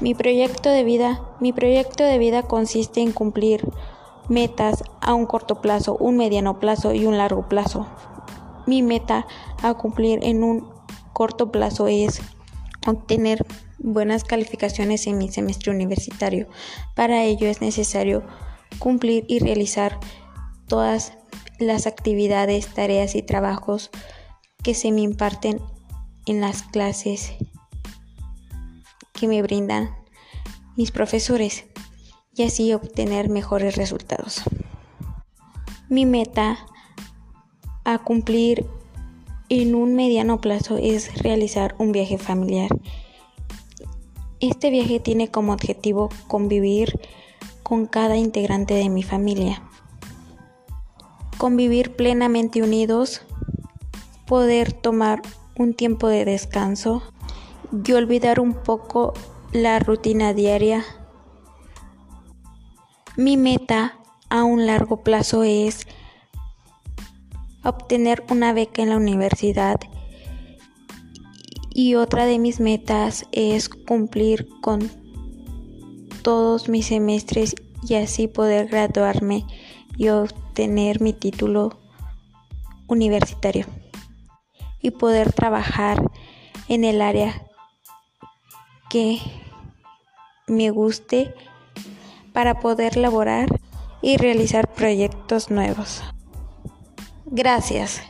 Mi proyecto de vida, mi proyecto de vida consiste en cumplir metas a un corto plazo, un mediano plazo y un largo plazo. Mi meta a cumplir en un corto plazo es obtener buenas calificaciones en mi semestre universitario. Para ello es necesario cumplir y realizar todas las actividades, tareas y trabajos que se me imparten en las clases que me brindan mis profesores y así obtener mejores resultados. Mi meta a cumplir en un mediano plazo es realizar un viaje familiar. Este viaje tiene como objetivo convivir con cada integrante de mi familia, convivir plenamente unidos, poder tomar un tiempo de descanso y olvidar un poco la rutina diaria. Mi meta a un largo plazo es obtener una beca en la universidad y otra de mis metas es cumplir con todos mis semestres y así poder graduarme y obtener mi título universitario y poder trabajar en el área que me guste para poder laborar y realizar proyectos nuevos. Gracias.